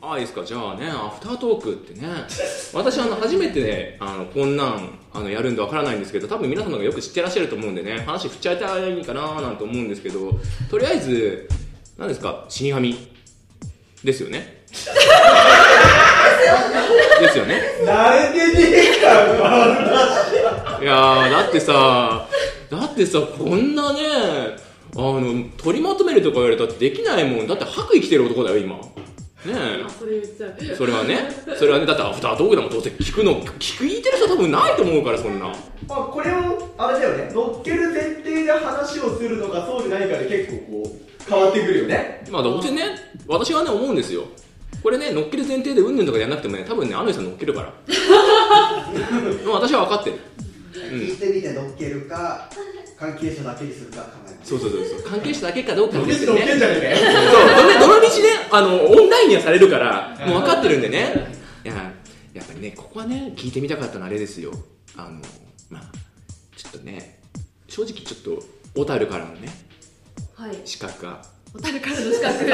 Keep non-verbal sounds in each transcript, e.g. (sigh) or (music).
ああいいですか？じゃあねアフタートークってね。(laughs) 私あの初めてねあのこんなんあのやるんでわからないんですけど多分皆様がよく知ってらっしゃると思うんでね話振っちゃいたらいいかななんて思うんですけどとりあえず何ですか？死神ですよね？(laughs) ですよね？慣れてねえからいやーだってさだってさこんなねあの取りまとめるとか言われたってできないもん。だって白衣着てる男だよ今ねあそれ言っちゃう。えそれはね。それはねだってアフタートークでもどうせ聞くの聞く聞いてる人多分ないと思うからそんな。まあこれをあれだよね。乗っける前提で話をするのかそうでないかで結構こう変わってくるよね。まあどうせね私はね思うんですよ。これね乗っける前提でうんぬんとかやらなくてもね多分ねアメさん乗っけるから。(laughs) もう私は分かってる。聞いてみて乗っけるか関係者だけにするかそうそうそうそう。関係者だけかどうかですよね。そう。どのどの道ねあのオンラインにはされるからもう分かってるんでね。いややっぱりねここはね聞いてみたかったのはあれですよ。あのまあちょっとね正直ちょっと小樽からのねはい。資格が。小樽からの資格。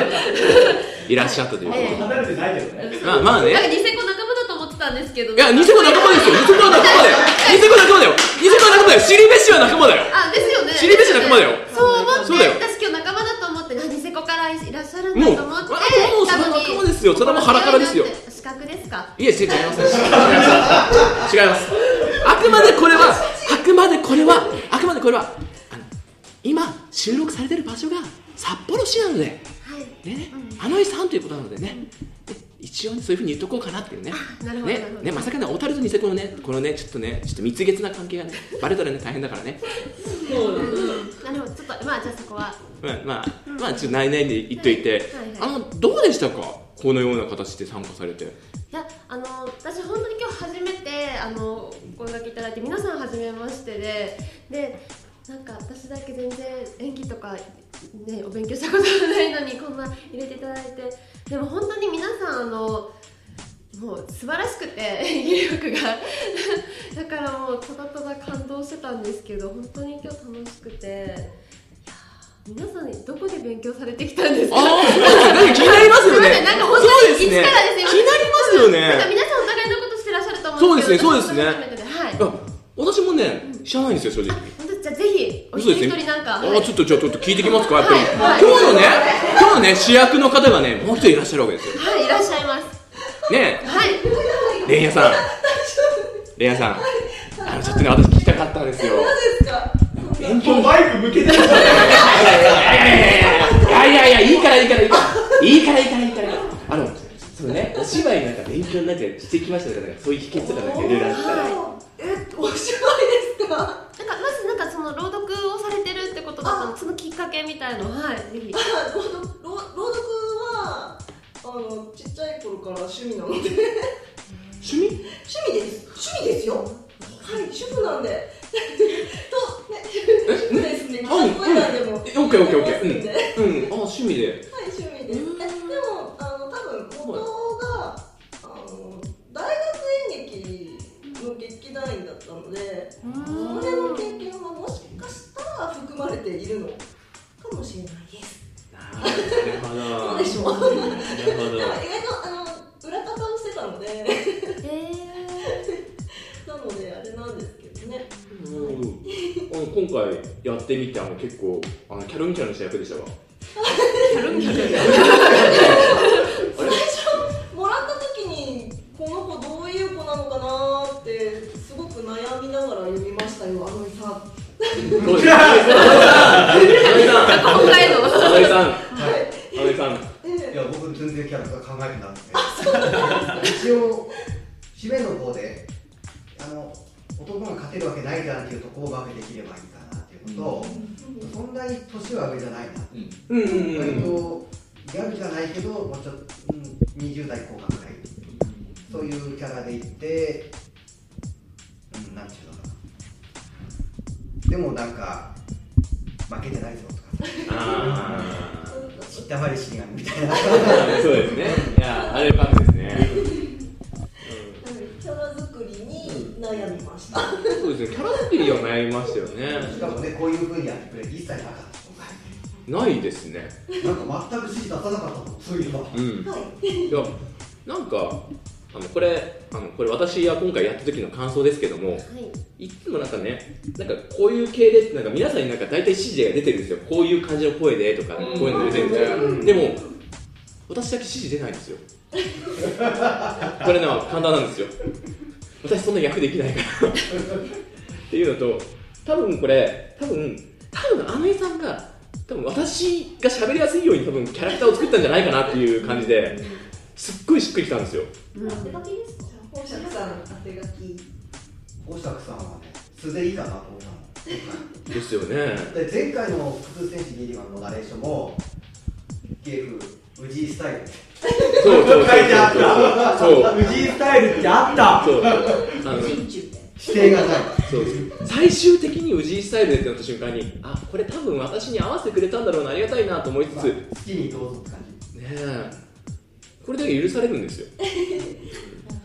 (laughs) いらっしゃったということで、ええ。離れてないけどね。まあまあね。なんかニセコ仲間だと思ってたんですけど。いや、ニセコ仲間ですよ。ニセコは仲間だよ。ニセコ仲間だよ。ニセコは仲間だよ。尻飯は仲間だよ。あですよね。尻飯仲間だよ。そう思ってそうだよ私今日仲間だと思ってあニセコからいらっしゃるんだと思ってあもうそれは仲間ですよ。それはもう腹からですよ。資格ですか？いえ、違います。違います。あくまでこれは、あくまでこれは、あくまでこれは、今、収録されてる場所が札幌市なので、はいね、あの井さんということなのでね、で一応ねそういうふうに言っとこうかなっていうね。なるほどね。ね、まさかね、小樽とニセコのね、このね、ちょっとね、ちょっと蜜月な関係がね、バレたらね、大変だからね。なるほど。ちょっとまあじゃあそこは。まあ、まあ、まあ、ちょっと内々で言っといて、はい。あの、どうでしたか？このような形で参加されて。いやあの私本当に今日初めてあのお声掛けいただいて皆さん初めましてででなんか私だけ全然演技とかねお勉強したことがないのにこんな入れていただいて。でも本当に皆さんあのもう素晴らしくて演技力が。だからもうただただ感動してたんですけど本当に今日楽しくて。皆さんどこで勉強されてきたんですか？ああ、なんか気になりますよね。なんか本当にそうですね一からですよ気になりますよね。なんか皆さんお互いのことしてらっしゃると思そううんですねですけどそうですね。私も初めてではい。あ私もね、知らないんですよ、正直。本当じゃあぜひお一人そうですね。一人なんか。あーちょっとじゃあちょっと聞いてきますか？やっぱり、はい。今日のね今日のね主役の方がねもう一人いらっしゃるわけですよ。はいいらっしゃいます。ねはい。えレイヤさん。レイヤさん。あのちょっとね私聞きたかったんですよ。勉強マイク向けてるいやいやいやいいからいいからいいからいいからいいからいいからあのそのねお芝居なんか勉強になってしてきましたとかそういう秘訣とかなんかいろいろあったらえお芝居ですかのそのきっかけみたいのはいぜひ。あ朗読朗朗読はあのちっちゃい頃から趣味なので。趣味？趣味です。趣味ですよ。はい主婦なんで。(laughs) とね主婦ですね。オッケーオッケーオッケー。うん。うん。あ趣味で。はい、趣味ってみてあの結構あのキャロンキャロンした役でしたわ。ーキャロンキャロン。最初、もらった時に、この子どういう子なのかなって、すごく悩みながら読みましたよ、あのさん。どうですかあの井さん今回のあの井さんはい。あの井さんえい。や僕全然キャラクター考えてなくて一応締めの方であの男が勝てるわけない。じゃんってい。うとこをバフできればい。い。かなんなに年は上じゃないな、うん。うんうん割とギャルじゃないけどもうちょっと、うん、20代後半ぐらい。そういうキャラでいってうんなんていうのかな。でもなんか負けてないぞとか。あ知 (laughs) ったまり死神みたいな。あそうですね。いやあれ感じですね悩みました。そうですね。キャラ作りは悩みましたよね。しかもねこういうふうにやってくれて一切なかった。ないですね。なんか全く指示出さなかったとそういえばうん。はい。いやなんかあのこれあのこれ私が今回やった時の感想ですけどもはい。いつもなんかねなんかこういう系でなんか皆さんになんか大体指示が出てるんですよ。こういう感じの声でとか、こういうの出てるんですよ、でも私だけ指示出ないんですよ。これね簡単なんですよ私そんな役できないから。っていうのと多分これ多分多分あの井さんが多分私が喋りやすいように多分キャラクターを作ったんじゃないかなっていう感じですっごいしっくりきたんですよ。当て書きですか宝釈さん当て書き大作さんはね素でいいかなと思ったのですよねで前回の「普通戦士ギリマン」のナレーションもゲーム氏井スタイルそうそうそう書いてあったそう。藤井スタイルってあったそう。あの人中で指定がないそう。最終的に氏井スタイルでってなった瞬間にあこれ多分私に合わせてくれたんだろう。なありがたいなと思いつつ、まあ好きにどう。ぞって感じねえこれだけ許されるんですよ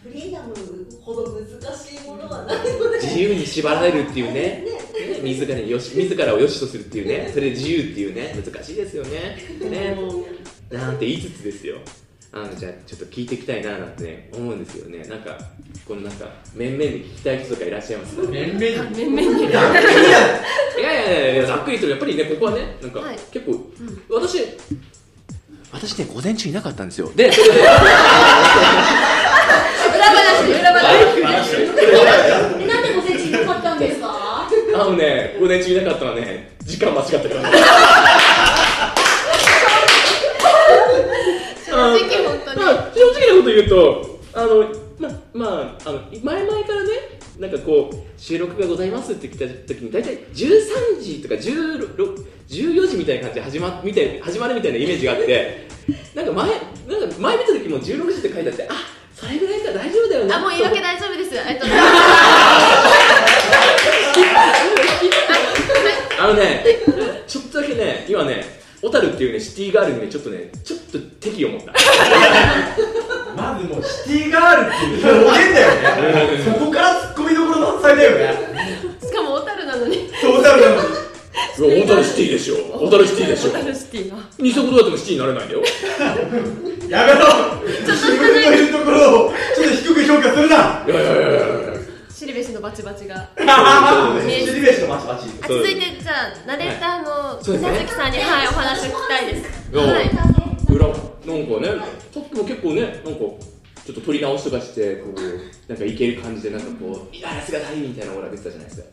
フリーダムほど難しいものはないので自由に縛られるっていう。ねね自らよし自らを良しとするっていう。ねそれで自由っていう。ね難しいですよねねなんて言いつつですよあのじゃあちょっと聞いていきたいななんてね思うんですよね。なんかこのなんか面々に聞きたい人とかいらっしゃいます？か面々に？面々に。いやいやいやいやざっくりとやっぱりねここはねなんか、はい。結構、私私ね午前中いなかったんですよ。で裏話裏話えなんで午前中いなかったんですかあのね午前中いなかったのはね時間間違ったから正直本当にまあ、正直なこと言うと、あの、ま、まあ、あの、前々からね、なんかこう、収録がございますって来た時に、大体13時とか16 14時みたいな感じで始まみたい始まるみたいなイメージがあって、なんか前、なんか前見た時も16時って書いてあって、あそれぐらいから大丈夫だよね。あもう言い訳大丈夫ですえっと (laughs) あのね、ちょっとだけね、今ね、小樽っていうね、シティガールにね、ちょっとね、ちょっと敵を持った。(laughs) まずもうシティガールっていう表現だよねそこからツッコミどころ満載だよねしかも小樽なのにトータルなのに小樽シティでしょ。小樽シティでしょ小。樽シティが二足どうやってもシティになれないんだよ。やめろ自分のいるところをちょっと低く評価するないやいやいやいや。シリベシのバチバチが。(laughs) ベシのバチバチ。あ続いてじゃあナレーターのそうですね。水月さんに、はい、お話を聞きたいです。いやはい。裏なんかねさっきも結構ねなんかちょっと取り直しとかしてこうなんかいける感じでなんかこう「いやさすが大」みたいなオーラ出てたじゃないですか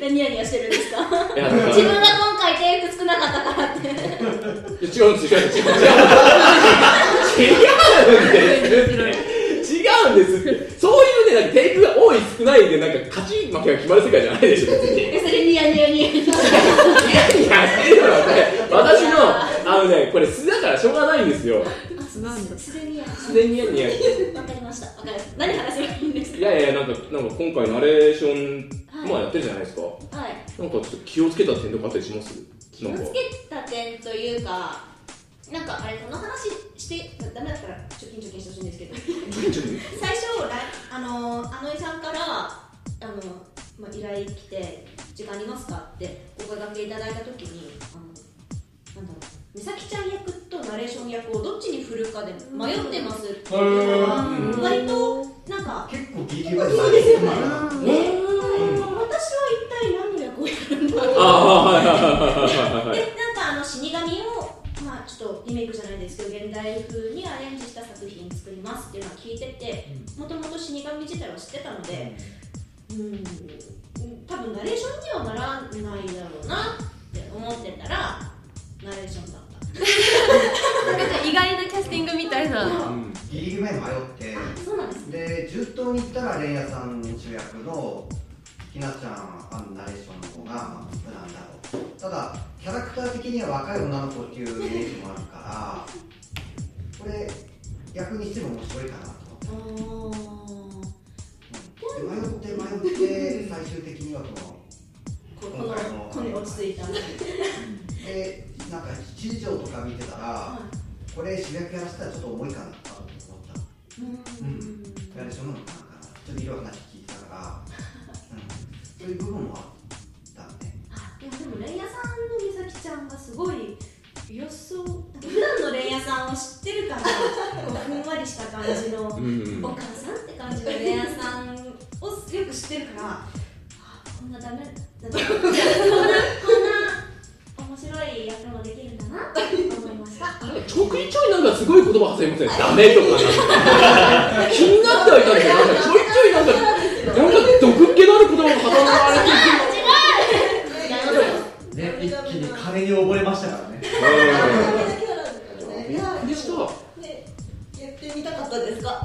やニヤニヤしてるんですか？いや (laughs) なんか自分が今回テイク少なかったからって。いや違うんです違うんです違うんです違う。んです違うんですって。そういうねなんかテイクが多い少ないでなんか勝ち負けが決まる世界じゃないでしょ別に。えそれニヤニヤニヤニヤいや、してる私の、あのね、これ素だからしょうがないんですよ。なんだすでにや素でにやにや。いわかりました。わかりました。何話せばいいんですかやいや、なんか、なんか今回ナレーション、はいまあやってるじゃないですか。はいなんかちょっと気をつけた。点とかあった。りしますなんか気をつ。けた。点というかなんかあれこの話してダメだったら貯金貯金してほしいんですけど。最初らあのあの井さんからあの、まあ、依頼来て「時間ありますか?」ってお声掛けいただいた時にあのなんだろう美咲ちゃん役とナレーション役をどっちに振るかで迷ってますっていう。のがうん割となんか結構ギリギリまですよね私は一体何の役をやるんだろうちょっとリメイクじゃないですけど現代風にアレンジした作品作りますっていうのは聞いててもともと死神自体は知ってたのでうん。多分ナレーションにはならないだろうなって思ってたらナレーションだった。(laughs) なんか意外なキャスティングみたいな。うん。ギリギリまで迷って。そうなんですね。で順当に言ったらレンヤさん主役のひなちゃんあのナレーションの方がまあ無難だろうただキャラクター的には若い女の子っていうイメージもあるからこれ役にしても面白いかなと。思って迷って迷って最終的にはこのここのこに落ち着いた。でなんか地図上とか見てたらこれ主役やらせたらちょっと重いかなと思った。うん。ナレーションなのかな。ちょっといろいろ話聞いてたから、うん、そういう部分もあったいやでもレイヤさんの美咲ちゃんがすごい予想普段のレイヤさんを知ってるからふんわりした感じのお母さんって感じのレイヤさんをよく知ってるからこんなダメだとこんなこんな面白い役もできるんだなと思いました。ちょいちょいなんかすごい言葉挟みません？ダメとか気になってはいたんですけどちょいちょいなんかなんか毒気のある言葉が挟まれてい気に金に溺れましたからね。やびってみたかったですか？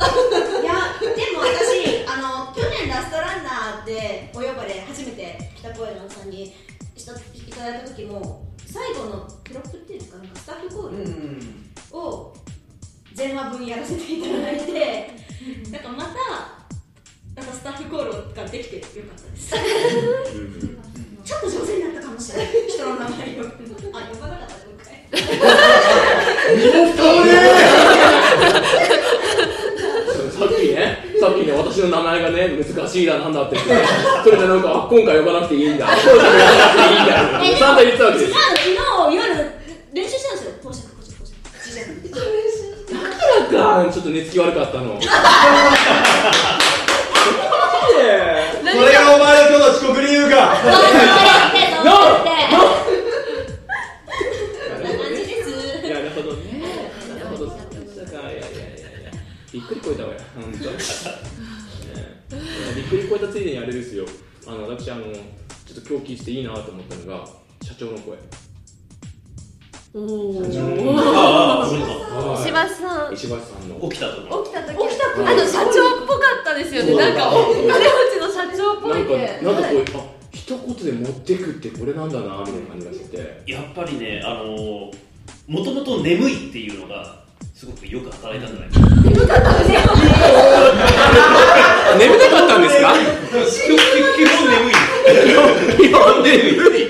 いやでも私あの去年ラストランナーでお呼ばれ初めて北公園のさんにしたいただいた時も最後のプロップっていうんですかなんかスタッフコールを全話分やらせていただいてなんかまたなんかスタッフコールができてよかったですがね難しいだなんだって。言ってねそれでなんかあ今回呼ばなくていいんだ。今回呼ばなくていいんだえ散々言ってたわけです。昨日夜練習したんですよ。講釈講釈講釈なんかちょっと寝つき悪かったのしていいなと思ったのが社長の声。ああそうか石橋さん。石橋さんの。起きたとこ起きた時。あの社長っぽかったですよね。なんかお金持ちの社長っぽないんかでなんかこうあ一言で持ってくってこれなんだなみたいな感じがしてて。やっぱりねあのーもともと眠いっていうのがすごくよく働いたんじゃないか。な眠たか？ったんです。(laughs) か基本眠い基本眠い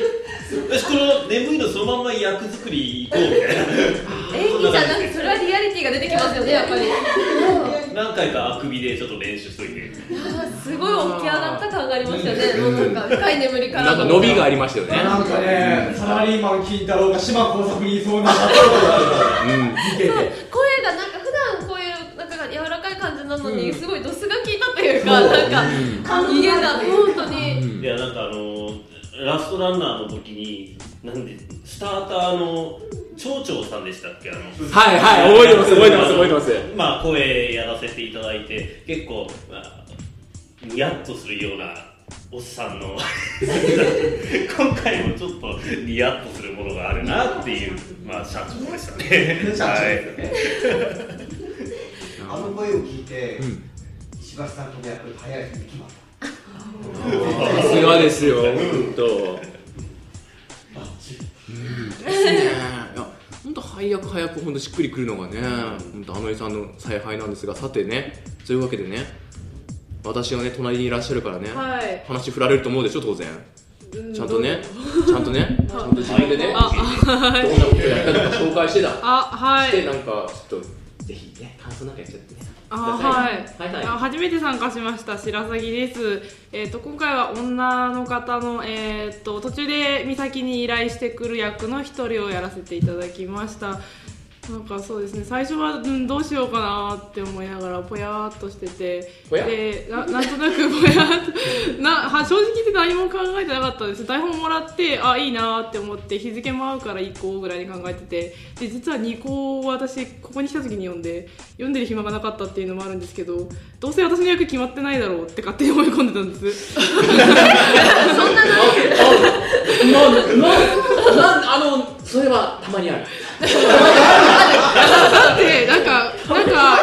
私この眠いのそのまんま役作り行こうみたいな。演技じゃなくてそれはリアリティが出てきますよね。やっぱり何回かあくびでちょっと練習しといてすごい起き上がった感がありましたね。もうなんか深い眠り。からなん。か伸びがありましたよねなんかねサラリーマン金太郎が島耕作にいそうな社長がう声がなんか普段こういうなんか柔らかい感じなのに、すごいドスが効いたというか、なんか家が本当に、いやなんかあのーラストランナーの時になんでスターターの町長さんでしたっけ？あのはいはい。覚えてます覚えてます覚えてます。まあ声やらせていただいて結構、まあ、ニヤッとするようなおっさんの (laughs) 今回もちょっとニヤッとするものがあるなっていう、まあ、社長でしたね。社長はい。あの声を聞いて、うん。石橋さんとの役早いに決まったさすがですよ本当。うんですねいや本当早く早く本当しっくりくるのがね本当あのりさんの采配なんですがさてねそういうわけでね私がね隣にいらっしゃるからね、はい。話振られると思うでしょ当然。ちゃんとねちゃんとねちゃんと自分でねあどんなことやったのか紹介してたあはい。してなんかちょっとぜひね感想なんかやっちゃってはい。はいはい。あ初めて参加しました白鷺です、えー、と今回は女の方の、えー、と途中で美咲に依頼してくる役の一人をやらせていただきましたなんかそうですね。最初は、うん、どうしようかなって思いながらぽやーっとしてて。でななんとなく (laughs) ぽやーっと。なは正直言って何も考えてなかったです台本もらってあいいなって思って日付も合うから行こうぐらいに考えてて。で実は2校を私ここに来た時に読んで読んでる暇がなかったっていうのもあるんですけどどうせ私の役決まってないだろうって勝手に思い込んでたんです。まま (laughs) あのそれはたまにあるだってなんかなんか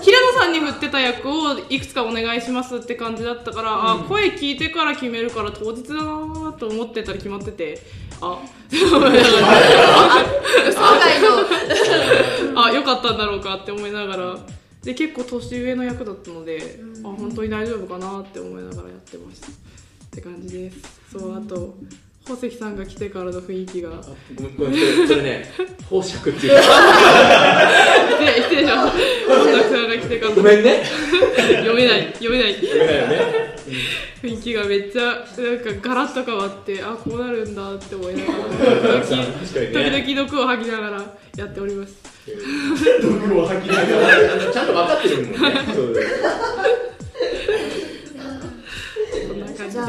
平野さんに振ってた役をいくつかお願いしますって感じだったから、あ声聞いてから決めるから当日だなと思ってたら決まっててあ。(laughs) あよかったんだろうかって思いながら。で結構年上の役だったので、あ本当に大丈夫かなって思いながらやってました。って感じです。そうあと宝石さんが来てからの雰囲気が。ごめんごめんそれそれね (laughs) 宝石っていう。失礼失礼しました。さんが来てから。のごめんね。読めない読めない。ごめんよね。雰囲気がめっちゃなんかガラッと変わってあこうなるんだって思いながら。確かにね。時々毒を吐きながらやっております。毒を吐きながら。ちゃんと分かってるもんね。そうそんな感じじゃあ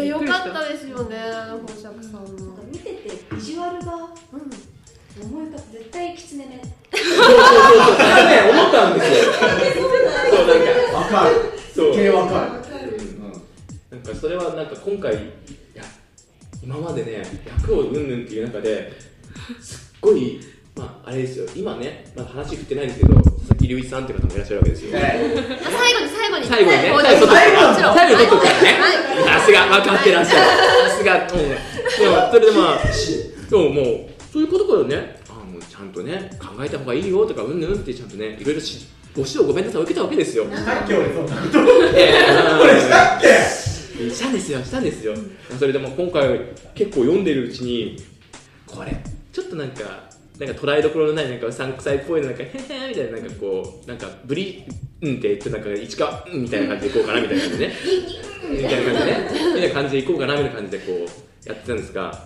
でいや良かったですよね宝釈さんなんかの見ててビジュアルが思い浮かぶ絶対キツネ目そうそうそうそうそれね思ったんですよ。そうなんかわかる。そう。系わかる。なんかそれはなんか今回いや今までね役をうんぬんっていう中ですっごいまああれですよ。今ねまだ話振ってないんですけど佐々木隆一さんって方もいらっしゃるわけですよ、最後に最後に。最後にね。はい最後に最後に取っとくからさすが分かってらっしゃる。さすが。もうでもそれでまあでももうそういうことからね。あのちゃんとね考えた方がいいよとかうんぬんってちゃんとねいろいろしご指導ごめんなさいを受けたわけですよ。えさっき俺そんなこと。したっけ？したんですよしたんですよ、それでも今回結構読んでるうちにこれちょっとなんかなんか捉えどころのないなんかうさんくさいっぽいのなんかへへみたいななんかこうなんかブリうんって言ってなんか市川うんみたいな感じでいこうかなみたいな感じでね。みたいな感じでね。みたいな感じでいこうかなみたいな感じでこうやってたんですが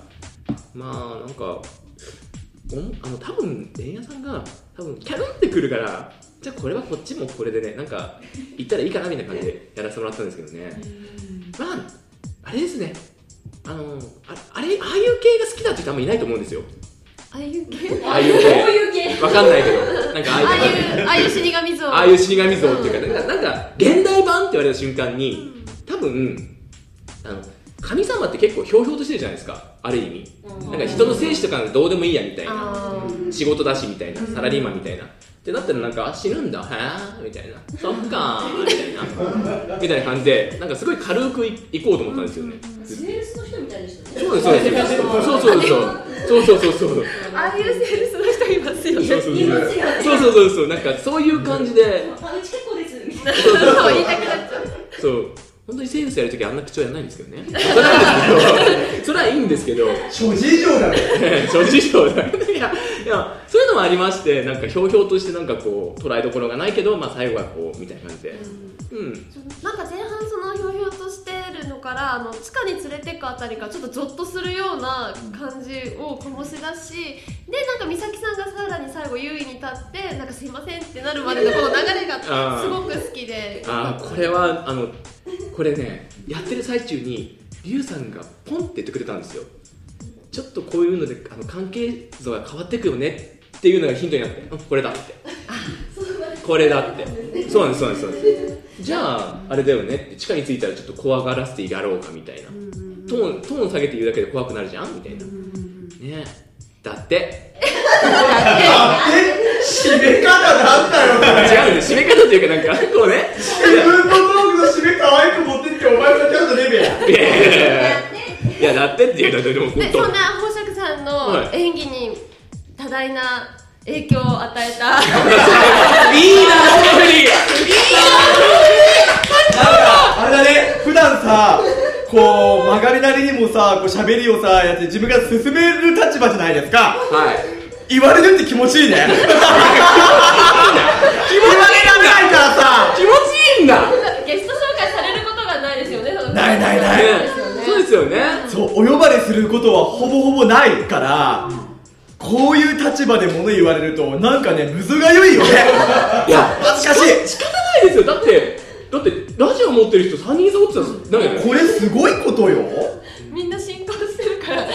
まあなんかおんあの多分電屋さんが多分キャルンってくるからじゃあこれはこっちもこれでねなんか言ったらいいかなみたいな感じでやらせてもらったんですけどね。まああれですね。あのああれああいう系が好きだって人あんまいないと思うんですよああいう系？ああいう系。わかんないけど。なんかああいうああいう死神像。ああいう死神像っていうかなんかなんか現代版って言われた瞬間に多分あの神様って結構ひょうひょうとしてるじゃないですか。ある意味、うん、なんか人の生死とかどうでもいいやみたいな、うん、仕事だしみたいな。サラリーマンみたいな、うん、ってなったらなんか死ぬんだ。へえみたいな。そっかみたいな。みたいな感じでなんかすごい軽くいこうと思ったんですよね、スの人みたいでしたね。そうですそうですそうそうそう。そうそうそうそう。ああいうセールスの人いますよね。そうそうそう。そうそうそうなんかそういう感じで。あうち結構です。みたいなそうそうそうそう言いたくなっちゃう。そう。本当にセールスやるときあんな口調やらないんですけどね。それはいいんですけど。それはいいんですけど。諸事情だろ (laughs) 諸事情だいやいやそういうのもありましてなんかひょうひょうとしてなんかこう捉えどころがないけど、まあ、最後はこうみたいな感じで。うん。なんか前半そのひょうひょうとからあの地下に連れてくあたりからちょっとゾッとするような感じを醸し出しでなんか美咲さんがさらに最後優位に立ってなんかすいませんってなるまでの (laughs) この流れがすごく好きで。あーこれはあのこれねやってる最中にリュウさんがポンって言ってくれたんですよ。ちょっとこういうのであの関係図が変わってくよね。っていうのがヒントになってうんこれだって。これだって。そうなんですそうなんですそうなんですじゃああれだよねって地下に着いたらちょっと怖がらせてやろうかみたいな。トーントーン下げて言うだけで怖くなるじゃんみたいな。ね。だって。締め方なんだよ違うんです締め方っていうかなんかこうね。自分のトークの締め可愛く持ってってお前がちゃんとレベやいや。いやいやいや。いやだってっていうのはでも本当。でそんな宝釈さんのはい。演技に多大な影響を与えた。いいなその振りあれだね。普段さこう曲がりなりにもさこう喋りをさやって自分が進める立場じゃないですか。はい。言われるって気持ちいいね。言われられないからさ気持ちいいんだ。ゲスト紹介されることがないですよね。ないないない。ね。そうですよね。そうお呼ばれすることはほぼほぼないからこういう立場で物言われるとなんかねむずがゆいよね。いや (laughs) 恥ずかし。い仕方ないですよ。だってだってラジオ持ってる人3人揃ってたらなんかこれすごいことよ。みんな進行してるから。こ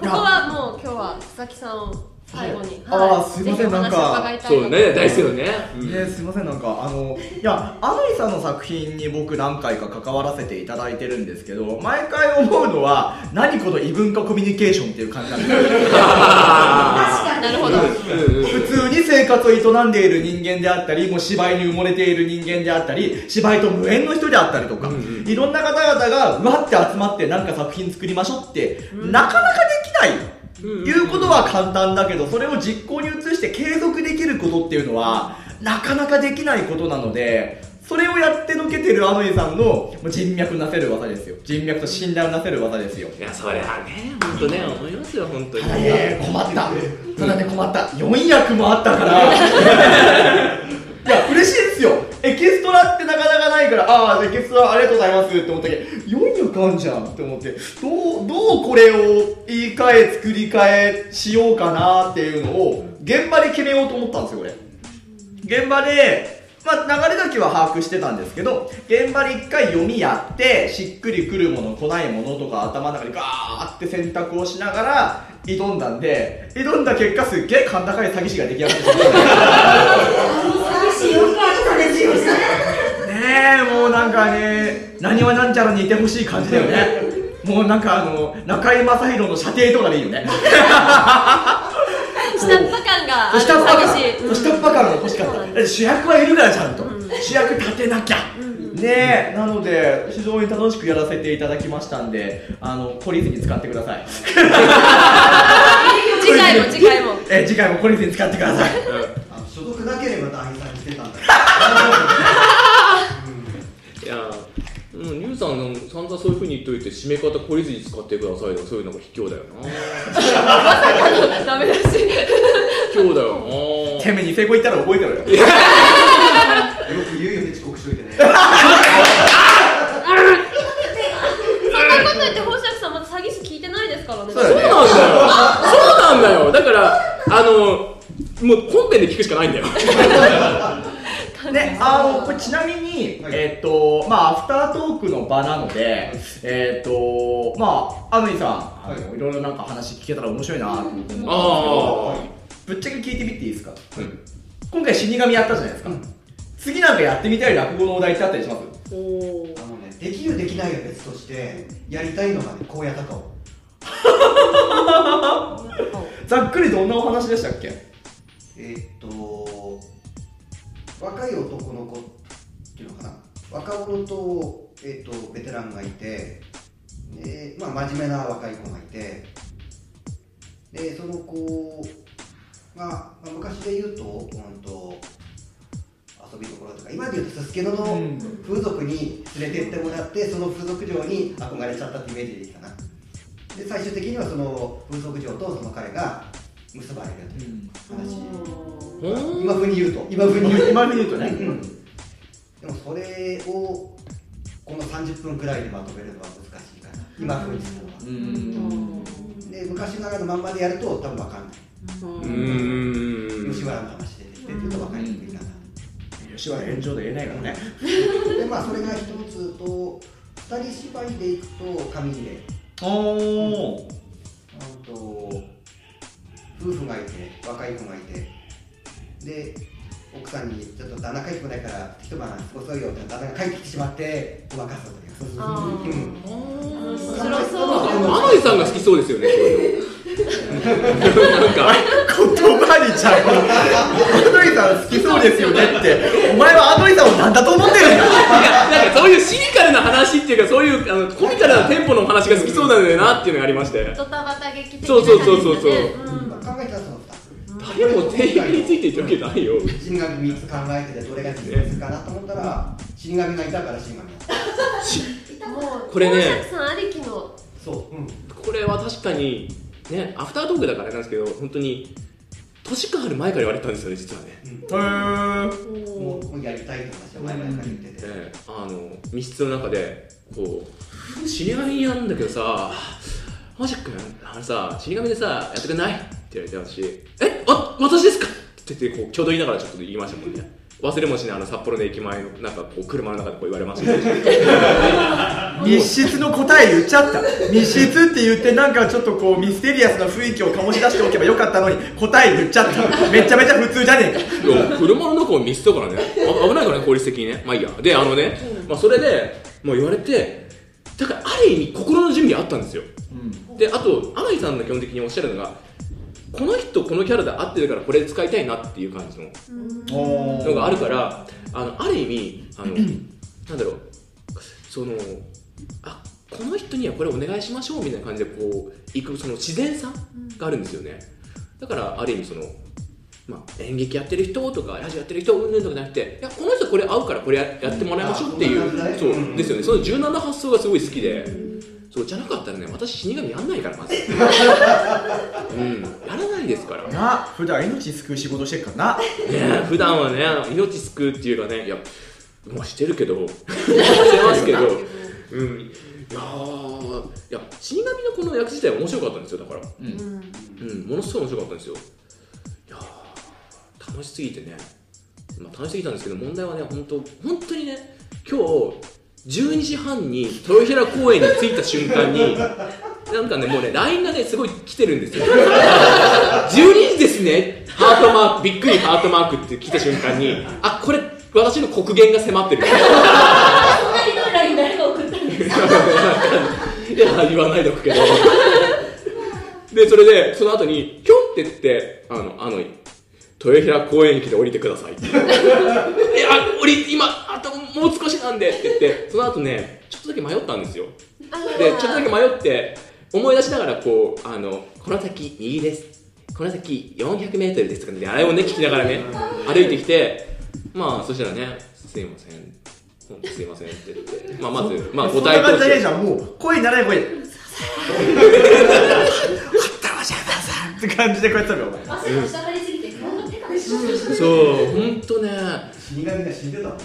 こはもう今日は佐々木さんを最後に、あーすいませんなんか。そうね大好きよね。ね、すいませんなんかあのいやアノイさんの作品に僕何回か関わらせていただいてるんですけど毎回思うのは何この異文化コミュニケーションっていう感じなんですよなるほど。普通に生活を営んでいる人間であったりもう芝居に埋もれている人間であったり芝居と無縁の人であったりとか、いろんな方々がうわって集まってなんか作品作りましょうって、なかなかできないいうことは簡単だけどそれを実行に移して継続できることっていうのはなかなかできないことなのでそれをやってのけてるアノイさんの人脈なせる技ですよ。人脈と信頼をなせる技ですよ。いやそれはね本当ね思いますよ本当に。ただね困った。ただね困った。4役もあったから。(laughs) いや嬉しいですよ。エキストラってなかなかないからああエキストラありがとうございますって思ったけど4役あんじゃんって思ってどうどうこれを言い換え作り替えしようかなっていうのを現場で決めようと思ったんですよ俺。現場でまあ、流れ時は把握してたんですけど現場で一回読みやってしっくりくるもの来ないものとか頭の中でガーって選択をしながら挑んだんで挑んだ結果すっげえ甲高い詐欺師が出来上がってしまった (laughs) 寂しいよかったですよねねえもうなんかね何はなんちゃらにいてほしい感じだよね。もうなんかあの中居正広の射程とかでいいよね。(laughs) 下っ端感が下っ端感下っ端感が欲しかった。主役はいるからちゃんと、主役立てなきゃ、ねえなので非常に楽しくやらせていただきましたんであの懲りずに使ってください。次回も次回も。(laughs) え次回も懲りずに使ってください。あの所属なければ団員さんにしてたんだ (laughs) さんの散々そういうふうに言っといて締め方懲りずに使ってくださいとかそういうのが卑怯だよな。ダメだし。卑怯だよな。てめえに成功言ったら覚えてろよ。どよく言うよね遅刻しといてね。そんなこと言って宝釈さんまた詐欺師聞いてないですからね。そうだね。そうなんだよそうなんだよ。だからあのもう本編で聞くしかないんだよね、あのこれちなみに、はい。えっ、とまあアフタートークの場なので、えっ、とまあアムイさん、あのいろいろなんか話聞けたら面白いなと思うんですけどあぶっちゃけ聞いてみていいですか、うん今回死神やったじゃないですか、次なんかやってみたい落語のお題ってあったりします？おー。あのねできるできないは別としてやりたいのがね高野高を。(laughs) ざっくりどんなお話でしたっけ？えーっと若い男の子っていうのかな。若者と,、えーっとベテランがいてで、まあ、真面目な若い子がいてでその子が、まあ、昔で言うと,、うん、と遊び所とか今で言うとすすけののうん。風俗に連れてってもらってその風俗嬢に憧れちゃったってイメージでいいかな。で最終的にはその風俗嬢とその彼が結ばれるという話、ー今風に言うと。今風に言うと。今風に言うとね。うん。でもそれをこの30分くらいでまとめるのは難しいかな。今風にするのは。うん。で昔ながらのまんまでやると多分分かんなうーん。い吉原の話で出てきてっていうと分かりにくいかな。吉原炎上で言えないからね。でまあそれが一つと二人芝居でいくと紙入れおおあと夫婦がいて若い子がいてで奥さんにちょっと旦那帰ってこないから一晩過ごそうよって旦那が帰ってきてしまってごまかすという。そうそうあー。うん面白そう。天海さんが好きそうですよねそういうの。なんか言葉にちゃう。アドリさん好きそうですよねって。お前はアドリさんを何だと思ってるんだ？なんかそういうシニカルな話っていうかそういうあのコミカルなテンポの話が好きそうなんだよなっていうのがありましてドタバタ劇的なそうそうそうそうそううん考えたらその2つ誰も定義について言ってわけないよ。死神3つ考えててどれが実現するかなと思ったら死神がいたから死神。だったもうこれね。宝釈さんありきの。そう、うん、これは確かにねアフタートークだからなんですけど本当に年変わる前から言われてたんですよね実はね、へー。もうもうやりたいって話は前々から言ってて、ええあの密室の中でこう死神なんだけどさマジックあのさ死神でさやってくれない？って言われて私え？あ私ですか？って言ってこうちょうど言いながらちょっと言いましたもんね。忘れもしないあの札幌の駅前のなんかこう車の中でこう言われました。け (laughs) ど密室の答え言っちゃった。密室って言ってなんかちょっとこうミステリアスな雰囲気を醸し出しておけばよかったのに答え言っちゃった。めちゃめちゃ普通じゃねえか。車の中も密室だからね。あ危ないからね効率的にね。まあいいや。であのね、まあ、それでもう言われてだからある意味心の準備あったんですよ。であと天海さんが基本的におっしゃるのがこの人このキャラで合ってるからこれ使いたいなっていう感じの。おのがあるからあのある意味あのなんだろう。そのあこの人にはこれお願いしましょうみたいな感じでこう行くその自然さがあるんですよね。だからある意味その、まあ、演劇やってる人とかラジオやってる人うんぬんとかじゃなくていやこの人これ合うからこれややってもらいましょうっていうあそうですよね。その柔軟な発想がすごい好きでそうじゃなかったらね私死神やんないからまず (laughs) から。な普段命救う仕事してるからな。ね普段はね命救うっていうかねいやまあしてるけど。してますけど。うん。いやーいや死神のこの役自体は面白かったんですよだから。うん。うん、ものすごい面白かったんですよ。いやー楽しすぎてね、まあ、楽しすぎたんですけど、問題はね、本当、本当にね、今日12時半に豊平公園に着いた瞬間に、なんかね、もうね、LINE がね、すごい来てるんですよ。(laughs) 12時ですね、ハートマーク、びっくりハートマークって来た瞬間に、あこれ、私の国限が迫ってる。そんなひどい LINE 誰が送ったんですか (laughs) いや、言わないでおくけど。で、それで、その後に、ぴょんって言って、あの、あの、豊平公園駅で降りてくださいって。(laughs) え、あ、降り、今、あともう少しなんでって言って、その後ね、ちょっとだけ迷ったんですよ。で、ちょっとだけ迷って、思い出しながら、こう、あの、この先、右です。この先、400メートルですとかね、あれをね、聞きながらね、歩いてきて、まあ、そしたらね、すいません。すいませんって言って。まあ、まず、まあ、答えとしてもう声にならない声でって感じでこうやってたのよお前そう、ほんとね、死神が死んでた。もんな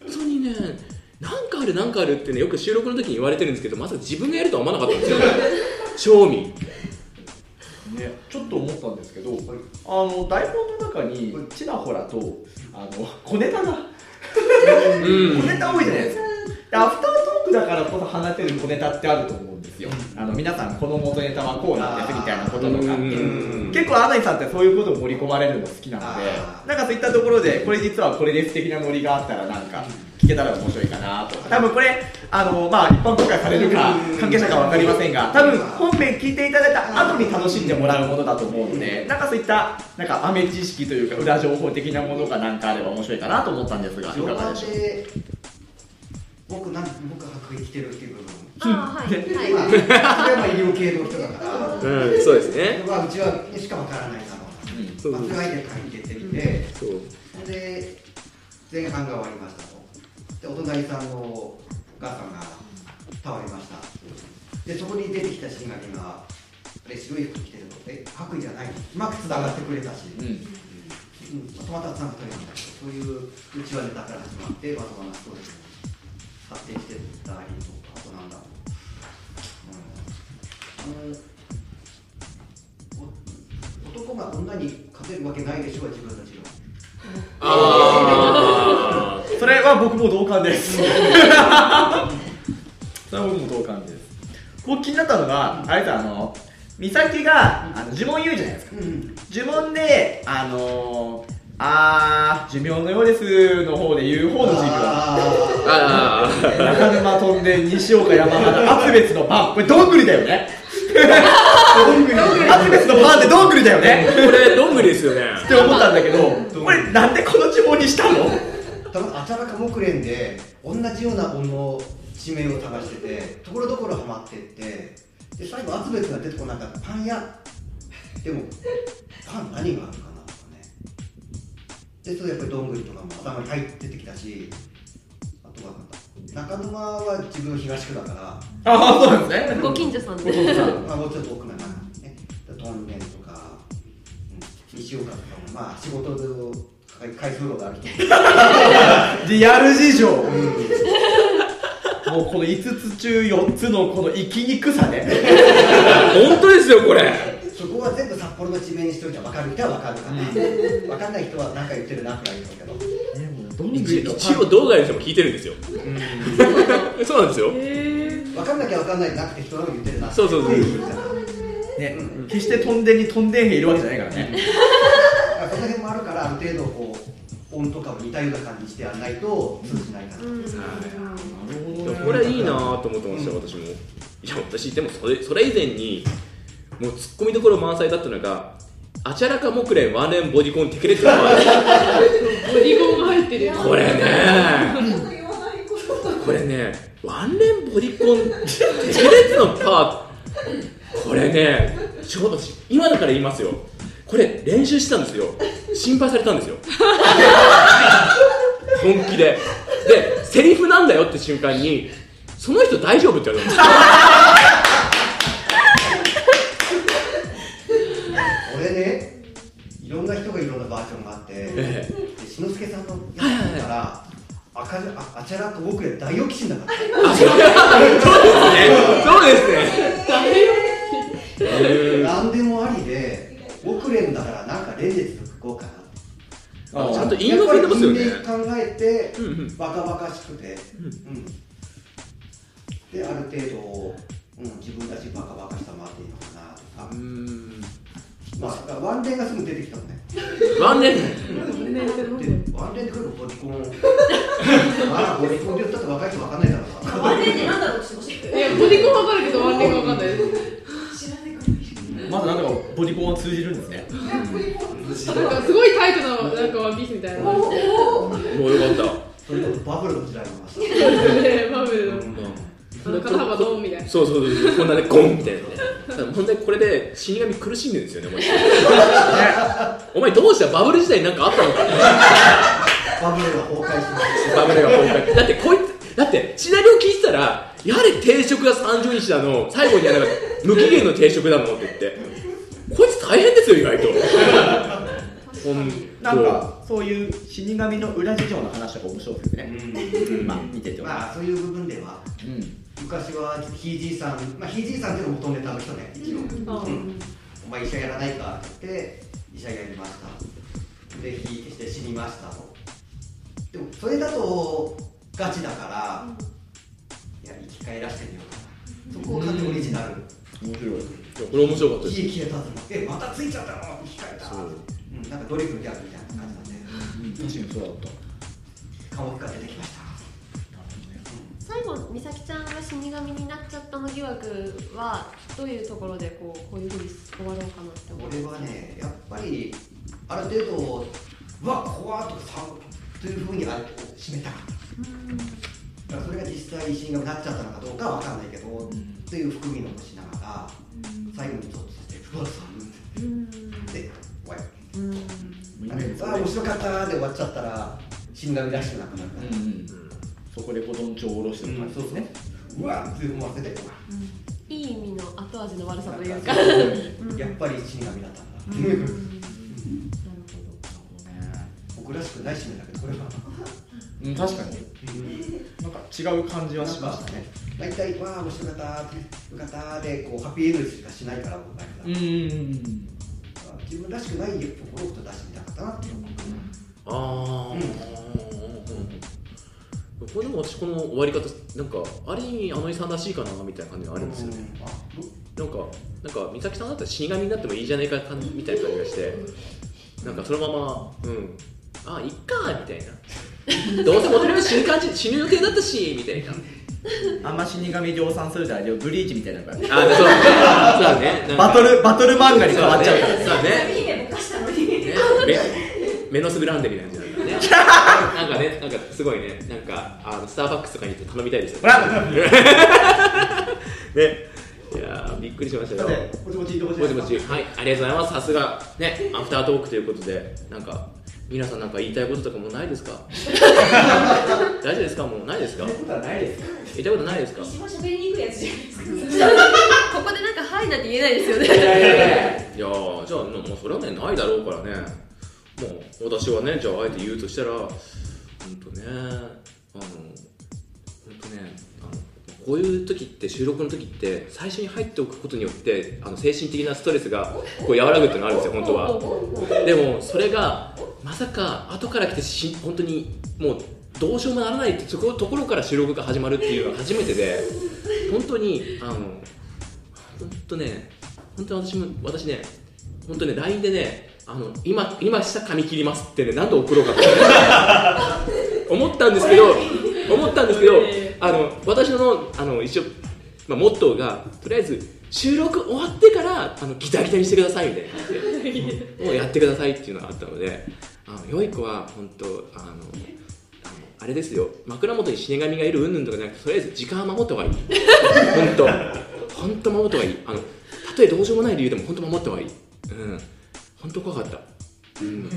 本当にね、なんかある、なんかあるってね、よく収録の時に言われてるんですけど、まさか自分がやるとは思わなかったんですよ。正味。ね、ちょっと思ったんですけど、あの台本の中にちらほらとあの小ネタが、うん。小ネタ多いじゃないですか。でアフターだからこそ放てる小ネタってあると思うんですよ。あの皆さんこの元ネタはこうなってすみたいなこととか。ってうん。結構アナイさんってそういうことを盛り込まれるの好きなのでなんかそういったところでこれ実はこれです的なノリがあったらなんか聞けたら面白いかなと多分これあのまあ一般公開されるか関係者か分かりませんが多分本編聞いていただいた後に楽しんでもらうものだと思うのでなんかそういったなんか豆知識というか裏情報的なものがなんかあれば面白いかなと思ったんですがいかがでしょう？で僕なん僕が白衣着てるっていう部分あーはい。まあ、はい。それは医療系の人だから、うん、そうですね。まあ、うちはしかわからないだろう。うんそう。な、まあ、それは相手書いてって。みて、そう。で、前半が終わりましたと。で、お隣さんのお母さんが倒れました。で、そこに出てきた新垣が、あれ、白い服着てるのえ、白衣じゃないの。うまくつながってくれたし、うん。うん、またつながったりなんだけど、そういううちわネタから始まって、わざわざストーリーに発展してったりとか、あとなんだろう。うん、あのお男が女に勝てるわけないでしょう自分たちの。あそれは僕も同感です。(laughs) それは僕も同感です。僕気になったのがあれだあの美咲があの呪文言うじゃないですか。うん。呪文であのー、あー寿命のようですの方で言う方の授業。あ。あああ。中沼飛んで西岡山原厚別のパン。これどんぐりだよね。どんぐり。厚別のパンってどんぐりだよね。これ、どんぐりですよね。って思ったんだけどこれなんでこの呪文にしたの？あ多分あちゃらか木蓮で同じようなもの地名を探しててところどころはまってってで最後厚別が出てこなかった。パン屋。でもパン何があるかでそれやっぱりどんぐりとかも頭に入っててきたしあとはなんだ中沼は自分東区だからああそうなんですね。ご近所さんで。まあ、もうちょっと奥な中にね、トンネルとか、うん、西岡とかも、まあ、仕事で回数路があるとリアル事情、もうこの5つ中4つのこの生きにくさね。(laughs) 本当ですよ、これ。そこは全部札幌の地名にしといて分かる。人は分かるから、分かんない人は何か言ってるなって言うけど、一りの一応動画の人も聞いてるんですよ。そうなんですよ。分かんなきゃ分かんないなくて人の言ってるなそうそうそうって言からね、決して飛んでに飛んでんへんいるわけじゃないからね。まあその辺もあるから、ある程度こう、音とかも似たような感じにしてやらないと通じないから。い。やこれはいいなと思ってました、私も。いや、私、でもそれそれ以前に、もうツッコミどころ満載だったのが、あちゃらか木蓮ワンレンボディコンテケレツのボディコンが入ってるこれね、これね、ワンレンボディコンテケレツのパーこれね、ちょうど今だから言いますよ。これ練習してたんですよ。心配されたんですよ。本気で。で、セリフなんだよって瞬間に、その人大丈夫って言われたんですな人がいろんなバージョンがあって、えで志の輔さんの僕ら大オキシンだからそうですね。何でもありで遅れんだからなんか連日吹こうかなあちゃんと言い訳ってますよね。やっぱり人間考えてうんうん。バカバカしくて、うん。である程度、うん、自分たちバカバカしたまっていいのかなとか、うんまあ、ワンレンがすぐ出てきたのね。ワンレンでワンレンで来るボディコン。ああボディコンで言ったって若い人わかんないだろうな。ワンレンってなんだろうしいいやボディコンわかるけどワンレンがわかんないです。知らないからまだなんだかボディコンは通じるんですね。なんかすごいタイトななんかワンピースみたいな。もうよかっそれこそバブルの時代バブルの。たあの肩幅ドンみたいな。そうそうそうこんなねゴンみたいな。ねただ問題これで死神苦しんでるんですよねお前。お前どうしたバブル時代になんかあったのか。バブルが崩壊してましバブルが崩壊。だってこいつだってシナリオ聞いてたらやはり定食が30日だの。最後にはなんか無期限の定食だのって言って。こいつ大変ですよ意外と。(laughs) なんかそういう死神の裏事情の話とか面白いですね、まあ見ててたも、まあそういう部分では。うん昔はひいじいさん、まあ、ひいじいさんっていうのも元ネタの人ね一応、うん。お前医者やらないかって言って医者やりました。で引いてして死にましたと。でもそれだとガチだから、いや生き返らせてみようかな。そこを完全オリジナル。面白い。これ面白かったです。家消えたぞえまたついちゃったの？生き返った。そう。うん、なんかドリフのギャグみたいな感じなん。で確かにそうだった。顔が出てきました最後美咲ちゃんが死神になっちゃったの疑惑はどういうところでこうこういうふうに終わろうかなって思う俺はねやっぱりある程度うわ怖っとかさというふうにあれ締めたかった。だからそれが実際死神になっちゃったのかどうかは分かんないけど、という含み残しながら最後にちょっとさせてうわさうん。で終わり。うん。あ面白かったで終わっちゃったら死神らしくなくなるから、うんうんそこでこうどんちょうを下ろしてる感じですね、うわって思わせていい意味の後味の悪さというか。やっぱり死神だった。ん。だっていう、なる僕らしくない締めだけどこれは。うん、確かに。なんか違う感じはしましたね。大体わあ面白かったーってよかったーでこうハッピーエンドしかしないからうんうん自分らしくないところを出してみたかったなっていう。ああ、これでも私この終わり方なんかある意味あの遺さんらしいかなみたいな感じがあるんですよね、なんかなんか美咲さんだったら死神になってもいいじゃないか感じみたいな感じがしてなんかそのままうん。あいっかみたいな。どうせ元々死ぬ感じ死ぬ予定だったしみたいな。あんま死神量産するじゃないブリーチみたいなのが。あそうそうだねバトルバトル漫画に変わっちゃうから。ね。そうだねね。メメノスグランデみたいな感じなんだね (laughs) なんかねなんかすごいねなんかあのスターバックスとかに行って頼みたいですよ。ほら (laughs) ね。いやーびっくりしましたよ。もちもちもちもち。はいありがとうございます。さすがねアフタートークということで。なんか皆さんなんか言いたいこととかもないですか？(laughs) 大丈夫ですか？もうないですか？ことはないです。言いたいことないですか？一番喋りにくいやつじゃないです。かここでなんか「はい」なんて言えないですよね。いやーじゃあもうそれはねないだろうからね。もう私はねじゃああえて言うとしたら本当ね。あの本当ねあのこういう時って収録の時って最初に入っておくことによってあの精神的なストレスがこう和らぐっていうのがあるんですよ本当は。でもそれがまさか後から来てし本当にもうどうしようもならないってところところから収録が始まるっていうのが初めてで本当にあの本当ね本当に私も私ね本当ね LINE でねあの今今下髪切りますってね何度送ろうかと。思ったんですけど思ったんですけどあの私のあの一応、まあ、モットーがとりあえず収録終わってからあのギタギタにしてくださいみたいな。もうやってくださいっていうのがあったのであの良い子は本当あのあのあれですよ。枕元に死神がいるうんぬんとかじゃなくてとりあえず時間は守った方がいい。本当。本当守った方がいい。あのたとえどうしようもない理由でも本当守った方がいい。うん。本当怖かった。うん、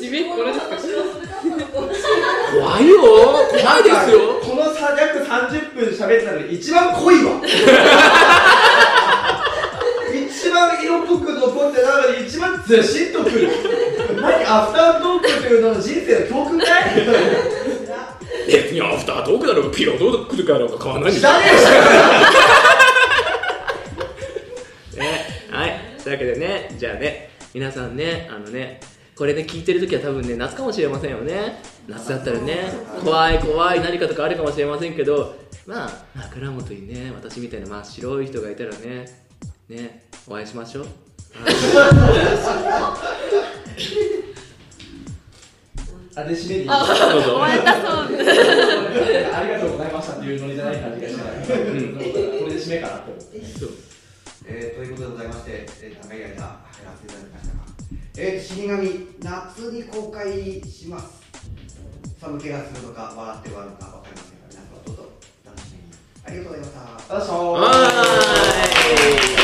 締めこれですか怖いよ。怖いですよ。このさ約30分喋ってたのに一番濃いわ。一番色っぽく残ってなのに一番ずしっとくる。何アフタートークといいうの人生の教訓かい？別にアフタートークだろうがピロートークだろうが変わらないんですよ。ね、はい。というわけでね、じゃあね、皆さんね、あのね、これね、聞いてる時は多分ね、夏かもしれませんよね。夏だったらね、怖い怖い何かとかあるかもしれませんけど、まあ、枕元にね、私みたいな真っ白い人がいたらね、ね、お会いしましょう。(laughs) あで締めに。どうありがとうございました。っていうノリじゃない感じがしない、う。ん、これで締めかなと思ってえー、ということでございまして、えー、長い間やらせていただきましたが、えー、死神夏に公開します。寒気がするのか笑って笑うのかわかりませんが皆様どうぞ楽しみに。ありがとうございました。ありがとうございました。